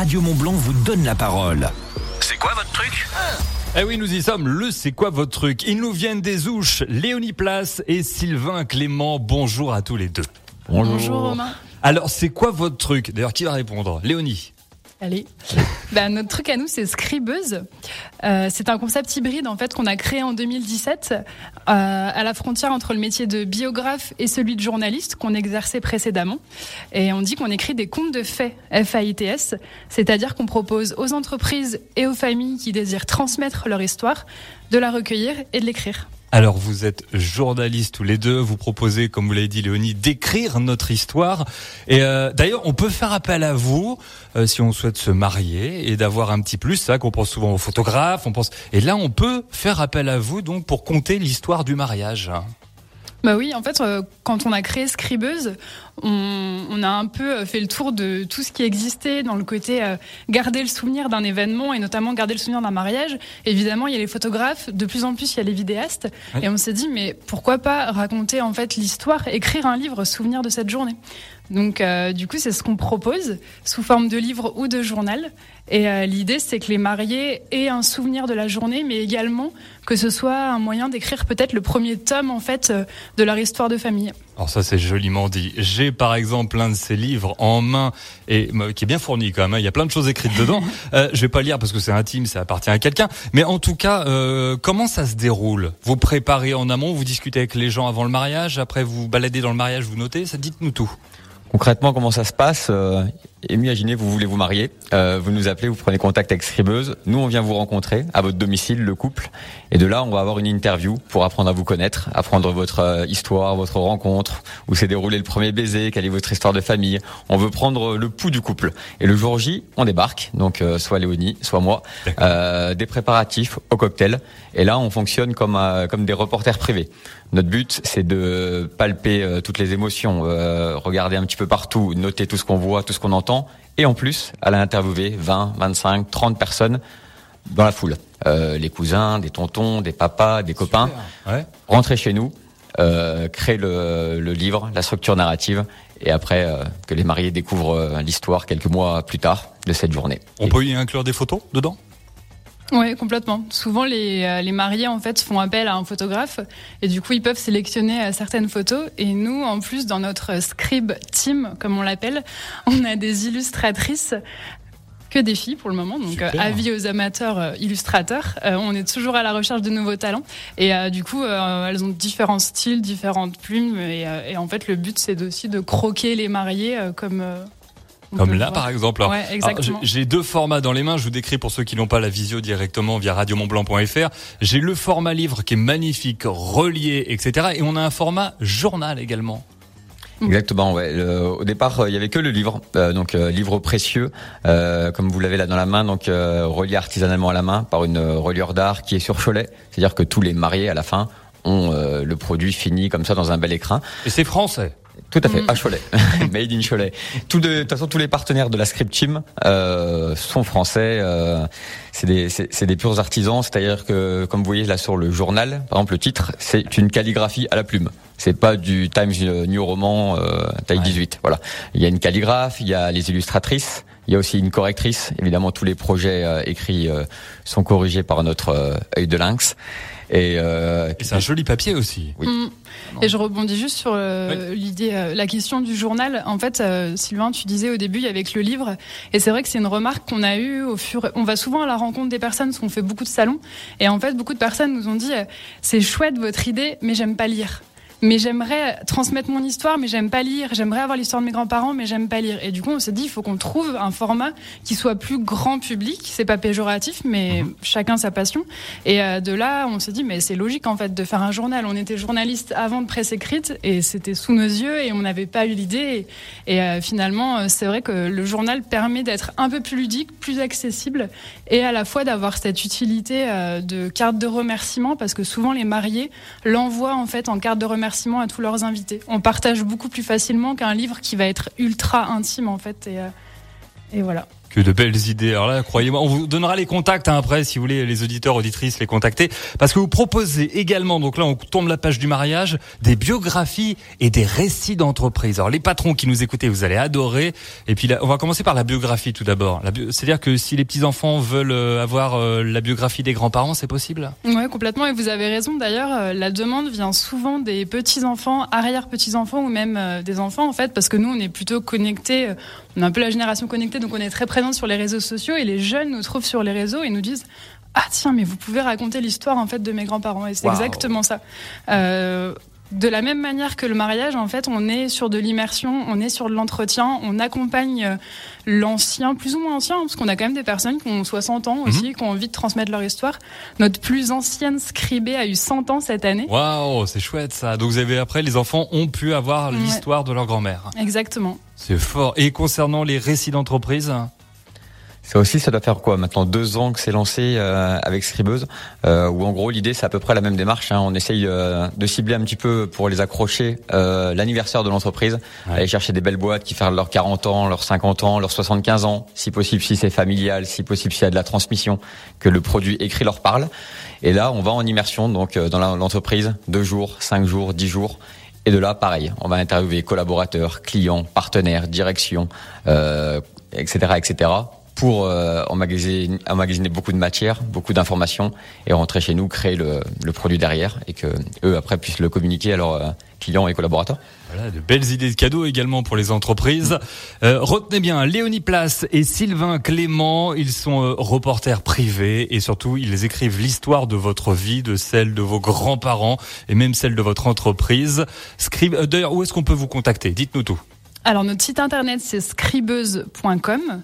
Radio Montblanc vous donne la parole. C'est quoi votre truc Eh oui, nous y sommes. Le C'est quoi votre truc Ils nous viennent des Ouches, Léonie Place et Sylvain Clément. Bonjour à tous les deux. Bonjour Romain. Alors, c'est quoi votre truc D'ailleurs, qui va répondre Léonie. Allez. bah, notre truc à nous, c'est Scribeuse. Euh, c'est un concept hybride en fait qu'on a créé en 2017 euh, à la frontière entre le métier de biographe et celui de journaliste qu'on exerçait précédemment. Et on dit qu'on écrit des contes de faits, F-A-I-T-S, c'est-à-dire qu'on propose aux entreprises et aux familles qui désirent transmettre leur histoire de la recueillir et de l'écrire. Alors vous êtes journalistes tous les deux, vous proposez, comme vous l'avez dit Léonie, d'écrire notre histoire. Et euh, d'ailleurs, on peut faire appel à vous euh, si on souhaite se marier et d'avoir un petit plus. Ça, qu'on pense souvent aux photographes, on pense. Et là, on peut faire appel à vous donc pour compter l'histoire du mariage. Bah oui, en fait, euh, quand on a créé Scribeuse, on, on, a un peu fait le tour de tout ce qui existait dans le côté euh, garder le souvenir d'un événement et notamment garder le souvenir d'un mariage. Évidemment, il y a les photographes, de plus en plus il y a les vidéastes, oui. et on s'est dit mais pourquoi pas raconter en fait l'histoire, écrire un livre souvenir de cette journée? Donc euh, du coup, c'est ce qu'on propose sous forme de livre ou de journal. Et euh, l'idée, c'est que les mariés aient un souvenir de la journée, mais également que ce soit un moyen d'écrire peut-être le premier tome en fait euh, de leur histoire de famille. Alors ça, c'est joliment dit. J'ai par exemple l'un de ces livres en main et qui est bien fourni quand même. Hein. Il y a plein de choses écrites dedans. je vais pas lire parce que c'est intime, ça appartient à quelqu'un. Mais en tout cas, comment ça se déroule? Vous préparez en amont, vous discutez avec les gens avant le mariage, après vous baladez dans le mariage, vous notez. Ça dites-nous tout. Concrètement, comment ça se passe euh, Imaginez, vous voulez vous marier, euh, vous nous appelez, vous prenez contact avec Scribeuse, nous on vient vous rencontrer à votre domicile, le couple, et de là on va avoir une interview pour apprendre à vous connaître, apprendre votre euh, histoire, votre rencontre, où s'est déroulé le premier baiser, quelle est votre histoire de famille. On veut prendre le pouls du couple. Et le jour J, on débarque, donc euh, soit Léonie, soit moi, euh, des préparatifs au cocktail, et là on fonctionne comme euh, comme des reporters privés. Notre but, c'est de palper euh, toutes les émotions, euh, regarder un petit peu partout, noter tout ce qu'on voit, tout ce qu'on entend, et en plus, aller interviewer 20, 25, 30 personnes dans la foule. Euh, les cousins, des tontons, des papas, des copains. Ouais. Rentrer chez nous, euh, créer le, le, livre, la structure narrative, et après euh, que les mariés découvrent l'histoire quelques mois plus tard de cette journée. On peut y inclure des photos dedans? Oui, complètement. Souvent, les, euh, les mariés en fait font appel à un photographe et du coup, ils peuvent sélectionner euh, certaines photos. Et nous, en plus, dans notre scribe team, comme on l'appelle, on a des illustratrices que des filles pour le moment. Donc, Super. euh, avis aux amateurs euh, illustrateurs. Euh, on est toujours à la recherche de nouveaux talents. Et euh, du coup, euh, elles ont différents styles, différentes plumes. Et, euh, et en fait, le but, c'est aussi de croquer les mariés euh, comme. Comme là, par exemple. Ouais, J'ai deux formats dans les mains. Je vous décris pour ceux qui n'ont pas la visio directement via radiomontblanc.fr. J'ai le format livre qui est magnifique, relié, etc. Et on a un format journal également. Exactement. Ouais. Le- au départ, euh, il y avait que le livre, euh, donc euh, livre précieux, euh, comme vous l'avez là dans la main, donc euh, relié artisanalement à la main par une euh, reliure d'art qui est sur Cholet. C'est-à-dire que tous les mariés à la fin ont euh, le produit fini comme ça dans un bel écrin. Et c'est français. Tout à fait, Mm. à Cholet, made in Cholet. Tout de, de toute façon, tous les partenaires de la Script Team euh, sont français. Euh, c'est des, c'est, c'est des purs artisans. C'est-à-dire que, comme vous voyez là sur le journal, par exemple, le titre, c'est une calligraphie à la plume. C'est pas du Times New Roman euh, taille Ouais. 18. Voilà. Il y a une calligraphe, il y a les illustratrices, il y a aussi une correctrice. Évidemment, tous les projets euh, écrits euh, sont corrigés par notre euh, œil de lynx. Et, euh, Et c'est un joli papier aussi. Oui. Mm. Et je rebondis juste sur euh, l'idée, euh, la question du journal. En fait, euh, Sylvain, tu disais au début avec le livre, et c'est vrai que c'est une remarque qu'on a eue au fur. On va souvent à la rencontre des personnes parce qu'on fait beaucoup de salons, et en fait, beaucoup de personnes nous ont dit euh, c'est chouette votre idée, mais j'aime pas lire. Mais j'aimerais transmettre mon histoire, mais j'aime pas lire. J'aimerais avoir l'histoire de mes grands-parents, mais j'aime pas lire. Et du coup, on s'est dit, il faut qu'on trouve un format qui soit plus grand public. C'est pas péjoratif, mais chacun sa passion. Et euh, de là, on s'est dit, mais c'est logique en fait de faire un journal. On était journaliste avant de presse écrite et c'était sous nos yeux et on n'avait pas eu l'idée. Et, et, euh, finalement, euh, c'est vrai que le journal permet d'être un peu plus ludique, plus accessible et à la fois d'avoir cette utilité de carte de remerciement parce que souvent les mariés l'envoient en fait en carte de remerciement à tous leurs invités. On partage beaucoup plus facilement qu'un livre qui va être ultra intime en fait. Et, euh, et voilà. Que de belles idées. Alors là, croyez-moi, on vous donnera les contacts hein, après si vous voulez les auditeurs auditrices les contacter parce que vous proposez également donc là on tourne la page du mariage des biographies et des récits d'entreprise. Alors les patrons qui nous écoutez, vous allez adorer et puis là, on va commencer par la biographie tout d'abord. C'est-à-dire que si les petits enfants veulent euh, avoir euh, la biographie des grands-parents, c'est possible? Ouais, complètement et vous avez raison d'ailleurs, euh, la demande vient souvent des petits-enfants, arrière-petits-enfants ou même des enfants en fait parce que nous on est plutôt connectés on est un peu la génération connectée, donc on est très présente sur les réseaux sociaux et les jeunes nous trouvent sur les réseaux et nous disent ah tiens mais vous pouvez raconter l'histoire en fait de mes grands-parents et c'est exactement ça. Euh, de la même manière que le mariage, en fait, on est sur de l'immersion, on est sur de l'entretien, on accompagne euh, l'ancien, plus ou moins ancien, parce qu'on a quand même des personnes qui ont 60 ans aussi, mhm. qui ont envie de transmettre leur histoire. Notre plus ancienne scribée a eu 100 ans cette année. Waouh, c'est chouette ça. Donc vous avez après, les enfants ont pu avoir l'histoire de leur grand-mère. Exactement. C'est fort. Et concernant les récits d'entreprise ça aussi, ça doit faire quoi Maintenant deux ans que c'est lancé euh, avec Scribeuse, euh, où en gros l'idée c'est à peu près la même démarche. Hein. On essaye euh, de cibler un petit peu pour les accrocher euh, l'anniversaire de l'entreprise, aller chercher des belles boîtes qui font leurs 40 ans, leurs 50 ans, leurs 75 ans, si possible si c'est familial, si possible s'il y a de la transmission, que le produit écrit leur parle. Et là, on va en immersion donc dans l'entreprise, deux jours, cinq jours, dix jours. Et de là, pareil, on va interviewer collaborateurs, clients, partenaires, direction, euh, etc., etc pour euh, emmagasiner, emmagasiner, beaucoup de matière, beaucoup d'informations et rentrer chez nous, créer le, le, produit derrière et que eux après puissent le communiquer à leurs euh, clients et collaborateurs. Voilà, de belles idées de cadeaux également pour les entreprises. Euh, retenez bien, Léonie Place et Sylvain Clément, ils sont euh, reporters privés et surtout ils écrivent l'histoire de votre vie, de celle de vos grands-parents et même celle de votre entreprise. Scribe, euh, D'ailleurs, où est-ce qu'on peut vous contacter? Dites-nous tout. Alors notre site internet c'est scribeuse.com.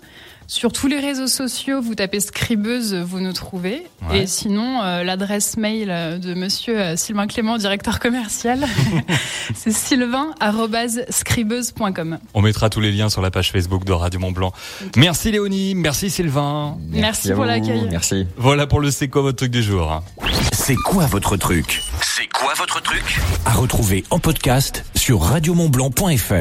Sur tous les réseaux sociaux, vous tapez Scribeuse, vous nous trouvez. Et sinon, euh, l'adresse mail euh, de monsieur euh, Sylvain Clément, directeur commercial, c'est sylvain.scribeuse.com. On mettra tous les liens sur la page Facebook de Radio Mont Blanc. Merci Léonie, merci Sylvain. Merci, pour l'accueil. Merci. Voilà pour le C'est quoi votre truc du jour. C'est quoi votre truc? C'est quoi votre truc? À retrouver en podcast sur radiomontblanc.fr.